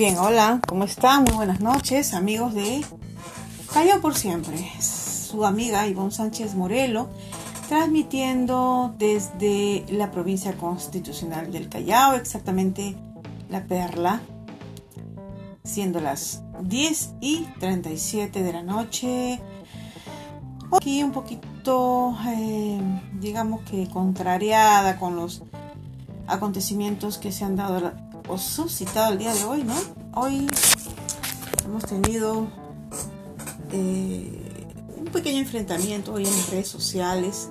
Bien, hola, ¿cómo están? Muy buenas noches, amigos de Callao por siempre. Su amiga Ivonne Sánchez Morelo, transmitiendo desde la provincia constitucional del Callao, exactamente La Perla, siendo las 10 y 37 de la noche. Aquí un poquito, eh, digamos que contrariada con los acontecimientos que se han dado o suscitado el día de hoy, ¿no? Hoy hemos tenido eh, un pequeño enfrentamiento hoy en las redes sociales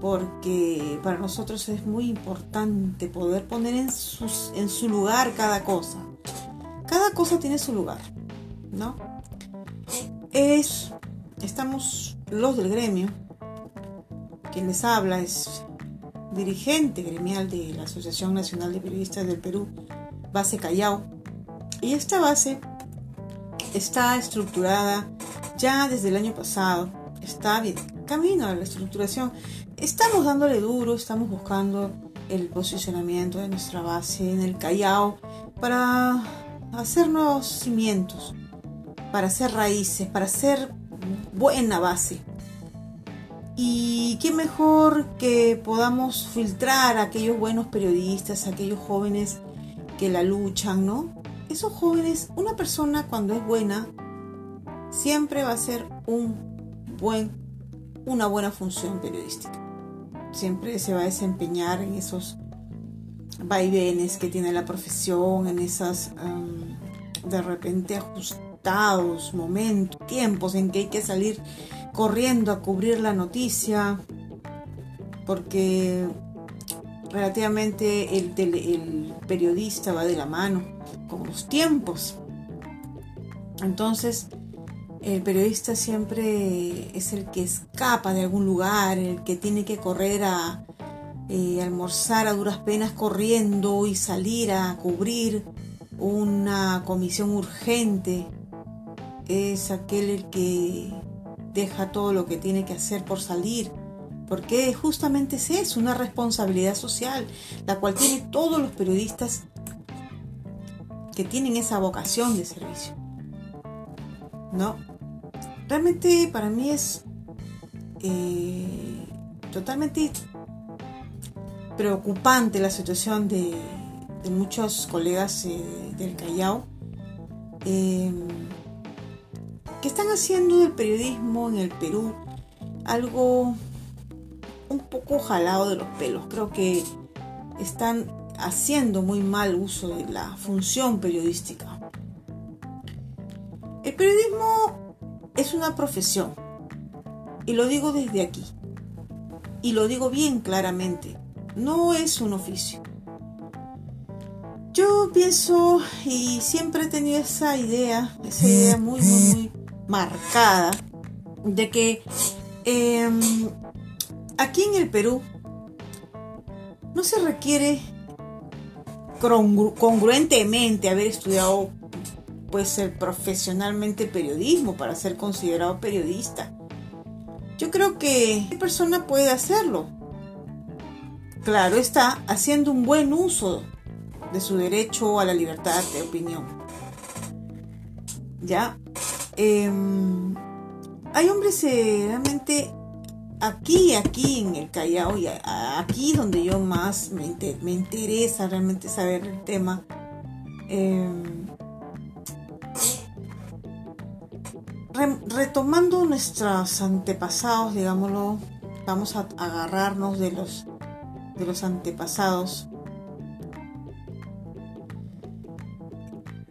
porque para nosotros es muy importante poder poner en, sus, en su lugar cada cosa. Cada cosa tiene su lugar, ¿no? Es, estamos los del gremio, quien les habla es dirigente gremial de la Asociación Nacional de Periodistas del Perú, Base Callao. Y esta base está estructurada ya desde el año pasado, está bien, camino a la estructuración. Estamos dándole duro, estamos buscando el posicionamiento de nuestra base en el Callao para hacer nuevos cimientos, para hacer raíces, para hacer buena base. Y qué mejor que podamos filtrar a aquellos buenos periodistas, a aquellos jóvenes que la luchan, ¿no? Esos jóvenes, una persona cuando es buena, siempre va a ser un buen, una buena función periodística. Siempre se va a desempeñar en esos vaivenes que tiene la profesión, en esas de repente ajustados momentos, tiempos en que hay que salir corriendo a cubrir la noticia, porque relativamente el, periodista va de la mano con los tiempos. Entonces, el periodista siempre es el que escapa de algún lugar, el que tiene que correr a eh, almorzar a duras penas corriendo y salir a cubrir una comisión urgente. Es aquel el que deja todo lo que tiene que hacer por salir, porque justamente es eso, una responsabilidad social, la cual tienen todos los periodistas que tienen esa vocación de servicio. ¿No? Realmente para mí es eh, totalmente preocupante la situación de, muchos colegas eh, del Callao. Eh, que están haciendo del periodismo en el Perú algo un poco jalado de los pelos. Creo que están haciendo muy mal uso de la función periodística. El periodismo es una profesión y lo digo desde aquí y lo digo bien claramente, no es un oficio. Yo pienso y siempre he tenido esa idea, esa idea muy, muy, muy marcada de que em, aquí en el Perú no se requiere congruentemente haber estudiado puede ser profesionalmente periodismo para ser considerado periodista. Yo creo que cualquier persona puede hacerlo. Claro está, haciendo un buen uso de su derecho a la libertad de opinión. ¿Ya? Em, hay hombres eh, realmente aquí, aquí en el Callao, y aquí donde yo más me, interesa realmente saber el tema. Em, retomando nuestros antepasados, digámoslo, vamos a agarrarnos de los, de los antepasados.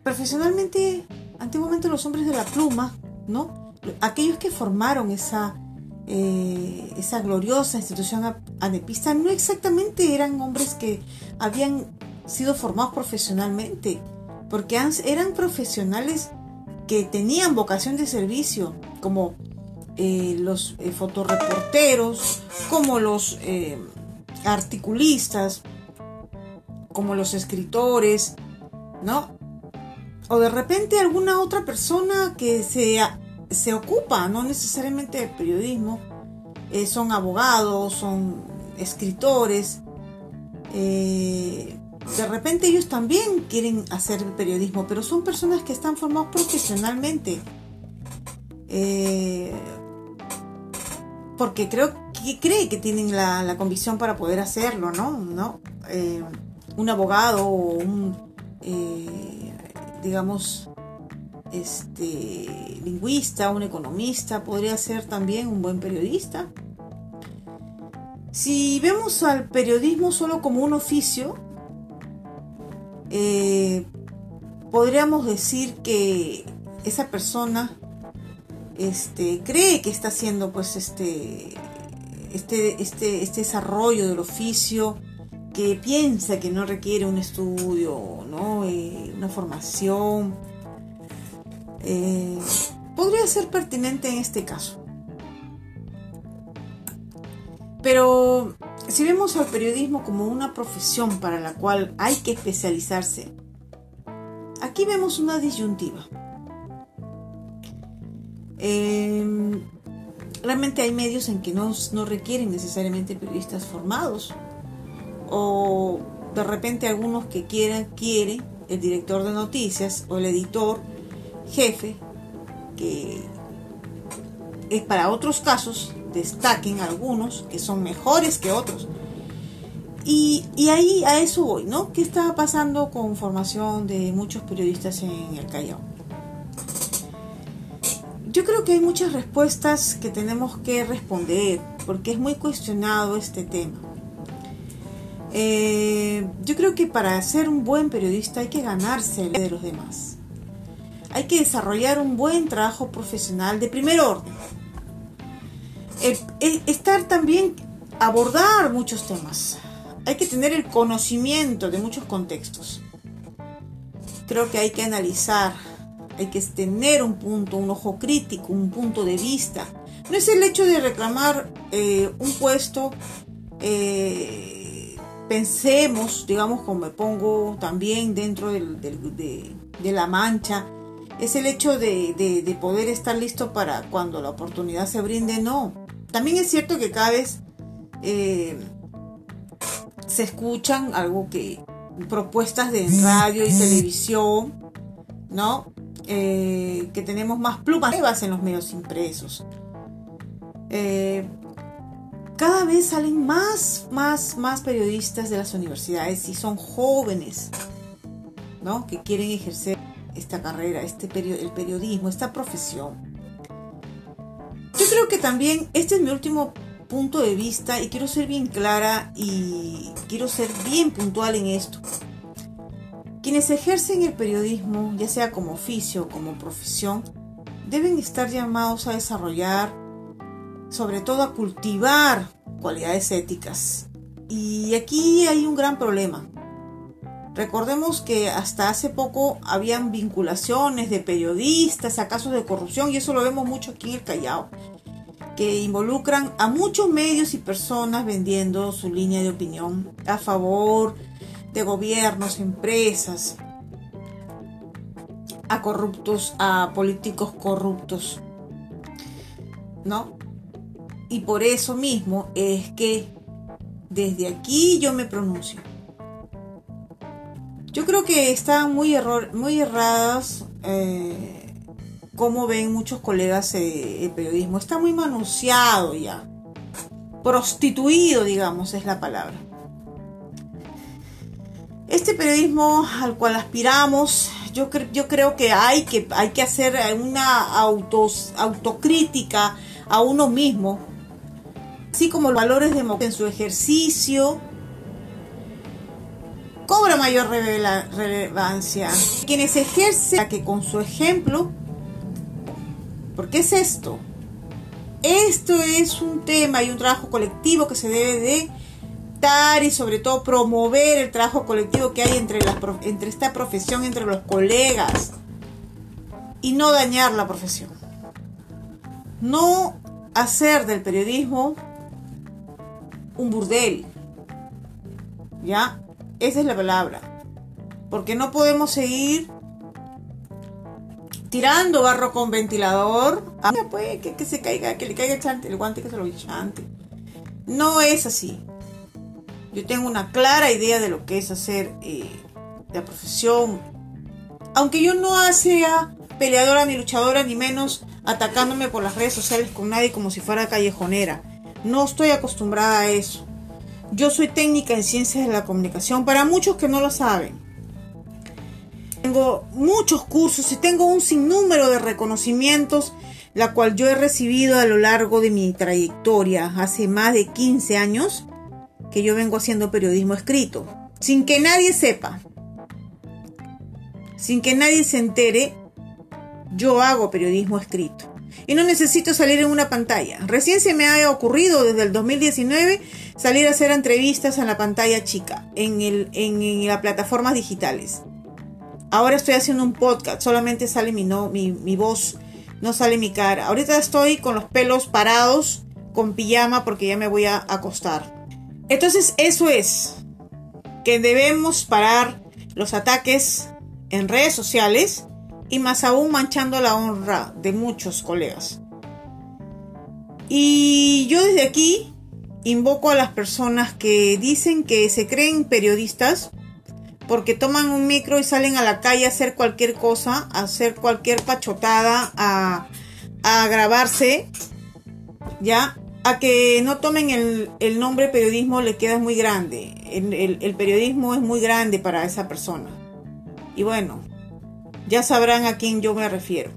Profesionalmente antiguamente los hombres de la pluma, ¿no? Aquellos que formaron esa, eh, esa gloriosa institución anepista no exactamente eran hombres que habían sido formados profesionalmente, porque eran profesionales que tenían vocación de servicio, como eh, los eh, fotoreporteros, como los articulistas, como los escritores, ¿no? O de repente alguna otra persona que se, se ocupa, no necesariamente de periodismo, eh, son abogados, son escritores, eh, de repente ellos también quieren hacer periodismo, pero son personas que están formados profesionalmente. Eh, porque creo que cree que tienen la, convicción para poder hacerlo, ¿no? ¿No? Eh, un abogado o un, digamos, este, lingüista, un economista, podría ser también un buen periodista. Si vemos al periodismo solo como un oficio, eh, podríamos decir que esa persona este, cree que está haciendo pues este, este, este, este desarrollo del oficio, que piensa que no requiere un estudio, ¿no? Eh, una formación, eh, podría ser pertinente en este caso. Pero si vemos al periodismo como una profesión para la cual hay que especializarse, aquí vemos una disyuntiva. Em, realmente hay medios en que no, no requieren necesariamente periodistas formados o de repente algunos que quieran, quiere el director de noticias o el editor jefe, que es para otros casos, destaquen algunos que son mejores que otros. Y, ahí a eso voy, ¿no? ¿Qué está pasando con formación de muchos periodistas en el Callao? Yo creo que hay muchas respuestas que tenemos que responder, porque es muy cuestionado este tema. Eh, yo creo que para ser un buen periodista hay que ganarse el de los demás hay que desarrollar un buen trabajo profesional de primer orden. estar también, abordar muchos temas. Hay que tener el conocimiento de muchos contextos. Creo que hay que analizar, hay que tener un punto, un ojo crítico, un punto de vista. No es el hecho de reclamar eh, un puesto, eh, pensemos, digamos, como me pongo también dentro de la mancha, es el hecho de, poder estar listo para cuando la oportunidad se brinde, no. También es cierto que cada vez eh, se escuchan algo que propuestas de radio y televisión, ¿no? Eh, que tenemos más plumas en los medios impresos. Eh, cada vez salen más, más, más periodistas de las universidades y son jóvenes, ¿no? Que quieren ejercer esta carrera, este el periodismo, esta profesión. Yo creo que también este es mi último punto de vista y quiero ser bien clara y quiero ser bien puntual en esto. Quienes ejercen el periodismo, ya sea como oficio o como profesión, deben estar llamados a desarrollar, sobre todo a cultivar cualidades éticas. Y aquí hay un gran problema. Recordemos que hasta hace poco habían vinculaciones de periodistas a casos de corrupción y eso lo vemos mucho aquí en el Callao, que involucran a muchos medios y personas vendiendo su línea de opinión a favor de gobiernos, empresas, a corruptos, a políticos corruptos. ¿No? Y por eso mismo es que desde aquí yo me pronuncio yo creo que están muy, error, muy erradas eh, como ven muchos colegas eh, el periodismo. Está muy manunciado ya. Prostituido, digamos, es la palabra. Este periodismo al cual aspiramos, yo, yo creo que hay, que hay que hacer una autos, autocrítica a uno mismo, así como los valores democráticos en su ejercicio, cobra mayor relevancia. Quienes ejercen que con su ejemplo, porque es esto, esto es un tema y un trabajo colectivo que se debe de dar y sobre todo promover el trabajo colectivo que hay entre, entre esta profesión, entre los colegas y no dañar la profesión. No hacer del periodismo un burdel. ¿Ya? Esa es la palabra. Porque no podemos seguir tirando barro con ventilador. Ah, pues, que, se caiga, que le caiga el, guante que se lo chante. No es así. Yo tengo una clara idea de lo que es hacer eh, la profesión. Aunque yo no sea peleadora ni luchadora, ni menos atacándome por las redes sociales con nadie como si fuera callejonera. No estoy acostumbrada a eso. Yo soy técnica en ciencias de la comunicación, para muchos que no lo saben. Tengo muchos cursos y tengo un sinnúmero de reconocimientos, la cual yo he recibido a lo largo de mi trayectoria, hace más de 15 años que yo vengo haciendo periodismo escrito, sin que nadie sepa, sin que nadie se entere, yo hago periodismo escrito. Y no necesito salir en una pantalla. Recién se me ha ocurrido desde el 2019 salir a hacer entrevistas en la pantalla chica, en, el, en, las plataformas digitales. Ahora estoy haciendo un podcast, solamente sale mi, no, mi, mi voz, no sale mi cara. Ahorita estoy con los pelos parados, con pijama, porque ya me voy a acostar. Entonces eso es, que debemos parar los ataques en redes sociales y más aún manchando la honra de muchos colegas. Y yo desde aquí invoco a las personas que dicen que se creen periodistas porque toman un micro y salen a la calle a hacer cualquier cosa, a hacer cualquier pachotada, a, grabarse, ¿ya? A que no tomen el, nombre periodismo le queda muy grande. el periodismo es muy grande para esa persona. Y bueno, ya sabrán a quién yo me refiero.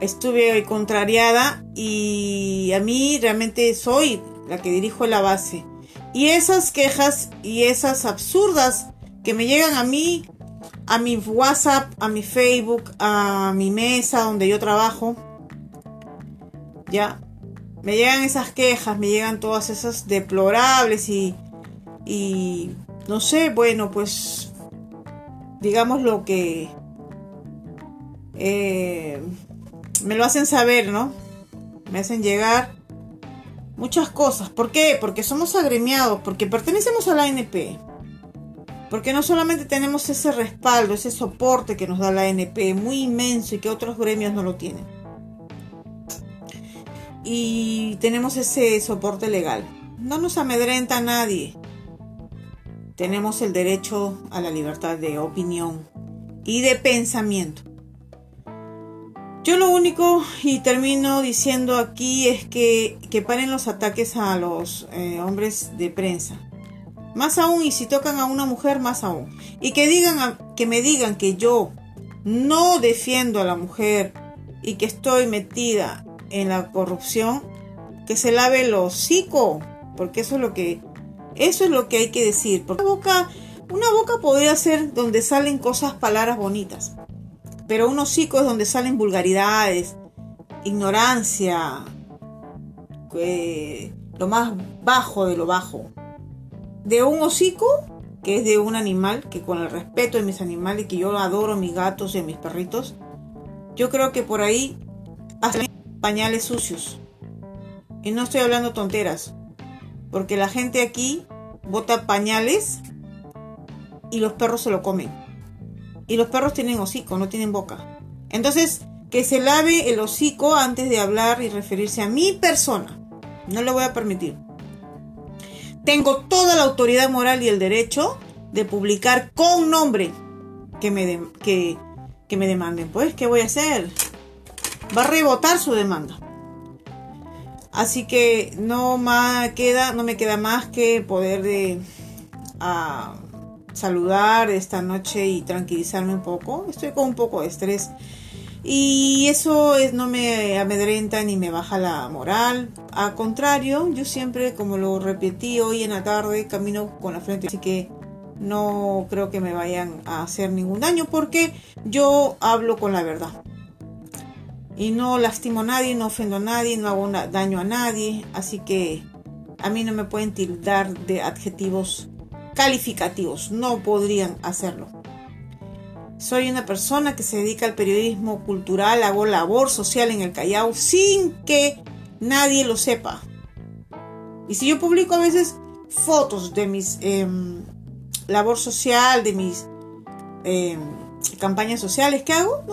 Estuve contrariada y a mí realmente soy la que dirijo la base. Y esas quejas y esas absurdas que me llegan a mí, a mi WhatsApp, a mi Facebook, a mi mesa donde yo trabajo, ya, me llegan esas quejas, me llegan todas esas deplorables y, y no sé, bueno, pues digamos lo que eh, me lo hacen saber, ¿no? Me hacen llegar muchas cosas. ¿Por qué? Porque somos agremiados, porque pertenecemos a la ANP. Porque no solamente tenemos ese respaldo, ese soporte que nos da la ANP, muy inmenso y que otros gremios no lo tienen. Y tenemos ese soporte legal. No nos amedrenta nadie. Tenemos el derecho a la libertad de opinión y de pensamiento. Yo lo único, y termino diciendo aquí, es que, que paren los ataques a los eh, hombres de prensa. Más aún, y si tocan a una mujer, más aún. Y que, digan que me digan que yo no defiendo a la mujer y que estoy metida en la corrupción, que se lave el hocico, porque eso es lo que, eso es lo que hay que decir. Porque una boca, una boca podría ser donde salen cosas, palabras bonitas pero un hocico es donde salen vulgaridades, ignorancia, eh, lo más bajo de lo bajo. De un hocico, que es de un animal, que con el respeto de mis animales, que yo adoro mis gatos y mis perritos, yo creo que por ahí hacen pañales sucios. Y no estoy hablando tonteras, porque la gente aquí bota pañales y los perros se lo comen. Y los perros tienen hocico, no tienen boca. Entonces, que se lave el hocico antes de hablar y referirse a mi persona. No le voy a permitir. Tengo toda la autoridad moral y el derecho de publicar con nombre que me, que me demanden. Pues, ¿qué voy a hacer? Va a rebotar su demanda. Así que no, me queda más que poder de, a, saludar esta noche y tranquilizarme un poco. Estoy con un poco de estrés. Y eso es, no me amedrenta ni me baja la moral. Al contrario, yo siempre, como lo repetí hoy en la tarde, camino con la frente. Así que no creo que me vayan a hacer ningún daño porque yo hablo con la verdad. Y no lastimo a nadie, no ofendo a nadie, no hago daño a nadie. Así que a mí no me pueden tildar de adjetivos calificativos, no podrían hacerlo. Soy una persona que se dedica al periodismo cultural, hago labor social en el Callao sin que nadie lo sepa. Y si yo publico a veces fotos de mis em, labor social, de mis em, campañas sociales que hago,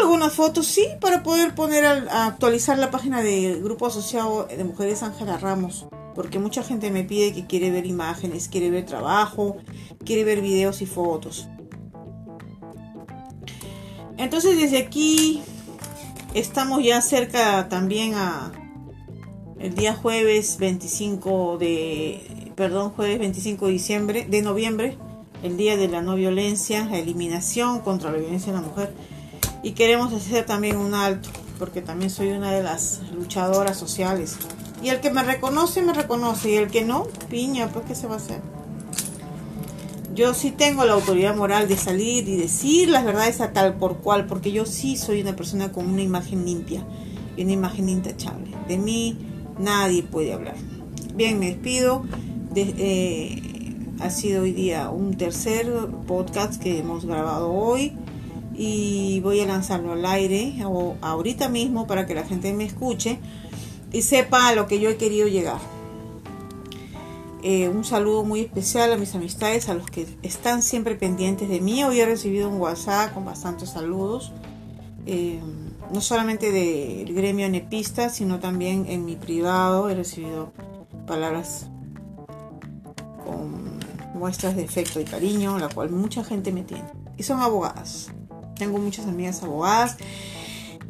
algunas fotos sí para poder poner a, actualizar la página del grupo asociado de mujeres Ángela Ramos porque mucha gente me pide que quiere ver imágenes, quiere ver trabajo, quiere ver videos y fotos. Entonces desde aquí estamos ya cerca también a el día jueves 25 de perdón, jueves 25 de diciembre de noviembre, el día de la no violencia, la eliminación contra la violencia de la mujer y queremos hacer también un alto porque también soy una de las luchadoras sociales. Y el que me reconoce, me reconoce. Y el que no, piña, pues ¿qué se va a hacer? Yo sí tengo la autoridad moral de salir y decir las verdades a tal por cual, porque yo sí soy una persona con una imagen limpia y una imagen intachable. De mí nadie puede hablar. Bien, me despido. Eh, ha sido hoy día un tercer podcast que hemos grabado hoy y voy a lanzarlo al aire ahorita mismo para que la gente me escuche y sepa a lo que yo he querido llegar. Eh, un saludo muy especial a mis amistades, a los que están siempre pendientes de mí. Hoy he recibido un WhatsApp con bastantes saludos, eh, no solamente del gremio nepista, sino también en mi privado he recibido palabras con muestras de afecto y cariño, la cual mucha gente me tiene. Y son abogadas. Tengo muchas amigas abogadas.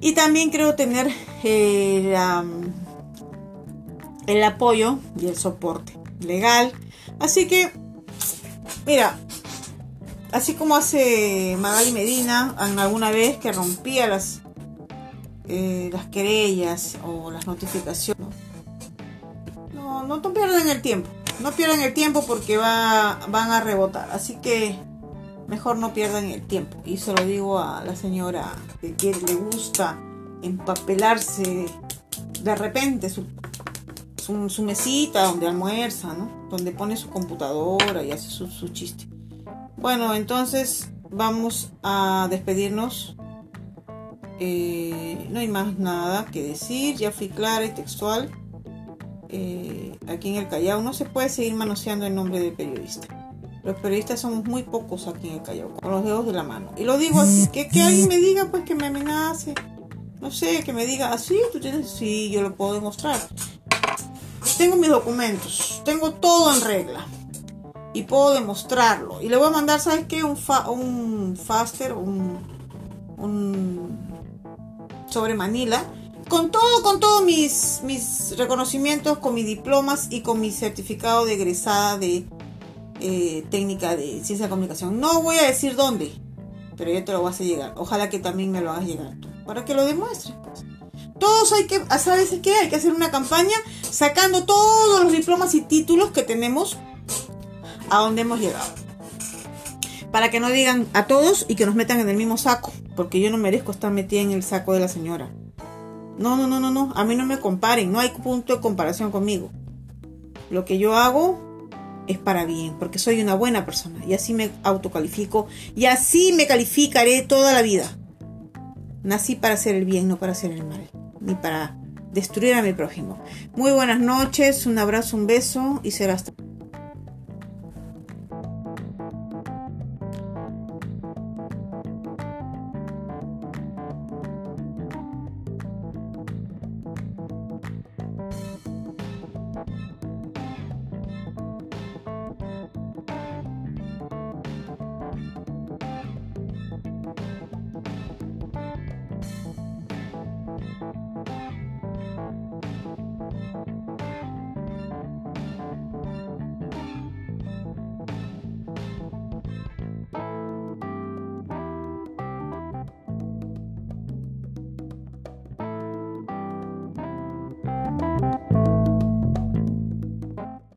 Y también creo tener eh, el apoyo y el soporte legal. Así que, mira, así como hace Magali Medina alguna vez que rompía las, eh, las querellas o las notificaciones. No, no, no pierdan el tiempo. No pierdan el tiempo porque va, van a rebotar. Así que mejor no pierdan el tiempo. Y se lo digo a la señora que, le gusta empapelarse de repente su, mesita donde almuerza, ¿no? Donde pone su computadora y hace su, chiste. Bueno, entonces vamos a despedirnos. Eh, no hay más nada que decir. Ya fui clara y textual. Eh, aquí en el Callao no se puede seguir manoseando el nombre de periodista. Los periodistas somos muy pocos aquí en el Callao, con los dedos de la mano. Y lo digo así, que, que alguien me diga, pues que me amenace. No sé, que me diga, así, ah, tú tienes, sí, yo lo puedo demostrar. Tengo mis documentos, tengo todo en regla. Y puedo demostrarlo. Y le voy a mandar, ¿sabes qué? Un, un faster, un, un sobre Manila. Con todo, con todos mis, mis reconocimientos, con mis diplomas y con mi certificado de egresada de eh, técnica de ciencia de comunicación. No voy a decir dónde, pero yo te lo voy a hacer llegar. Ojalá que también me lo hagas llegar tú, para que lo demuestres. Pues. Todos hay que, ¿sabes qué? Hay que hacer una campaña sacando todos los diplomas y títulos que tenemos a donde hemos llegado. Para que no digan a todos y que nos metan en el mismo saco, porque yo no merezco estar metida en el saco de la señora. No, no, no, no, no. A mí no me comparen, no hay punto de comparación conmigo. Lo que yo hago es para bien, porque soy una buena persona y así me autocalifico y así me calificaré toda la vida. Nací para hacer el bien, no para hacer el mal, ni para destruir a mi prójimo. Muy buenas noches, un abrazo, un beso y será hasta.